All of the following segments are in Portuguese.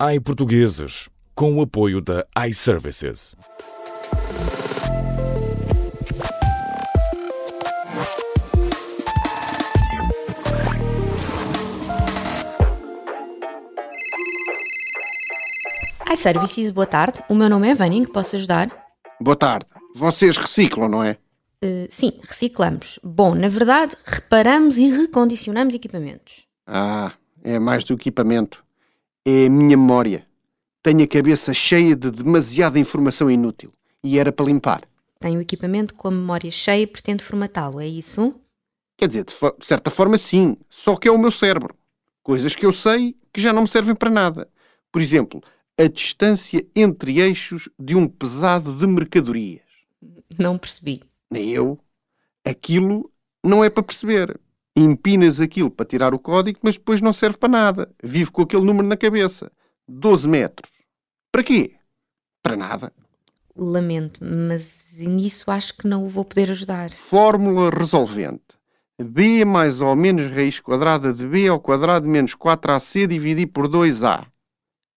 iPortugueses, com o apoio da iServices. iServices, boa tarde. O meu nome é Vânia, que posso ajudar? Boa tarde. Vocês reciclam, não é? Uh, sim, reciclamos. Bom, na verdade, reparamos e recondicionamos equipamentos. Ah, é mais do equipamento. É a minha memória. Tenho a cabeça cheia de demasiada informação inútil. E era para limpar. Tem o equipamento com a memória cheia e pretende formatá-lo, é isso? Quer dizer, de, de certa forma, sim. Só que é o meu cérebro. Coisas que eu sei que já não me servem para nada. Por exemplo, a distância entre eixos de um pesado de mercadorias. Não percebi. Nem eu. Aquilo não é para perceber. Empinas aquilo para tirar o código, mas depois não serve para nada. Vive com aquele número na cabeça. 12 metros. Para quê? Para nada. Lamento, mas nisso acho que não o vou poder ajudar. Fórmula resolvente. B mais ou menos raiz quadrada de B ao quadrado menos 4AC dividido por 2A.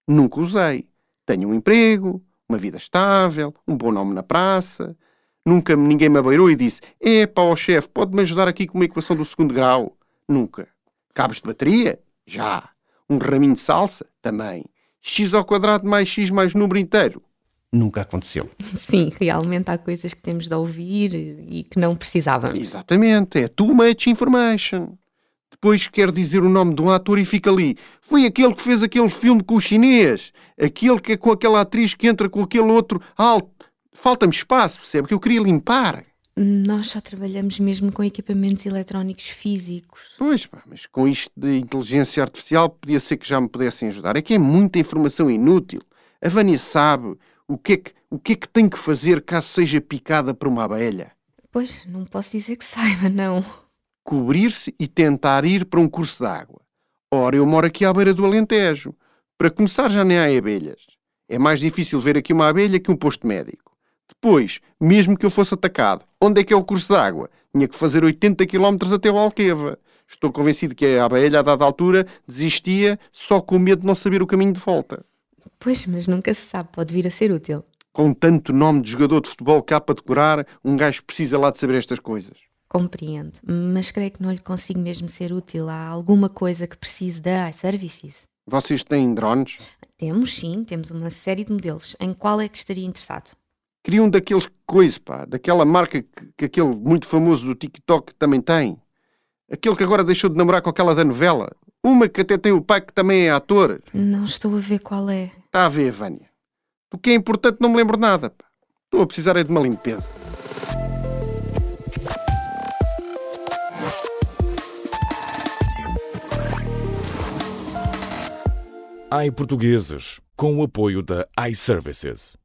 Nunca usei. Tenho um emprego, uma vida estável, um bom nome na praça. Nunca ninguém me abeirou e disse: É pá, ó chefe, pode-me ajudar aqui com uma equação do segundo grau? Nunca. Cabos de bateria? Já. Um raminho de salsa? Também. x ao quadrado mais x mais número inteiro? Nunca aconteceu. Sim, realmente há coisas que temos de ouvir e que não precisávamos. Exatamente. É too much information depois quer dizer o nome de um ator e fica ali. Foi aquele que fez aquele filme com o chinês. Aquele que é com aquela atriz que entra com aquele outro alto. Falta-me espaço, percebe? Que eu queria limpar. Nós só trabalhamos mesmo com equipamentos eletrónicos físicos. Pois, pá, mas com isto de inteligência artificial podia ser que já me pudessem ajudar. É que é muita informação inútil. A Vânia sabe o que é que, o que, é que tem que fazer caso seja picada por uma abelha. Pois, não posso dizer que saiba, não cobrir-se e tentar ir para um curso de água. Ora, eu moro aqui à beira do Alentejo. Para começar, já nem há abelhas. É mais difícil ver aqui uma abelha que um posto médico. Depois, mesmo que eu fosse atacado, onde é que é o curso de água? Tinha que fazer 80 km até o Alqueva. Estou convencido que a abelha, a dada altura, desistia só com medo de não saber o caminho de volta. Pois, mas nunca se sabe, pode vir a ser útil. Com tanto nome de jogador de futebol cá para decorar, um gajo precisa lá de saber estas coisas. Compreendo, mas creio que não lhe consigo mesmo ser útil. Há alguma coisa que precise da iServices? Vocês têm drones? Temos, sim, temos uma série de modelos. Em qual é que estaria interessado? Queria um daqueles coisas, pá, daquela marca que, que, aquele muito famoso do TikTok também tem. Aquele que agora deixou de namorar com aquela da novela. Uma que até tem o pai que também é ator. Não estou a ver qual é. Está a ver, Vânia. O que é importante não me lembro nada, pá. Estou a precisar é de uma limpeza. iPortugueses, com o apoio da iServices.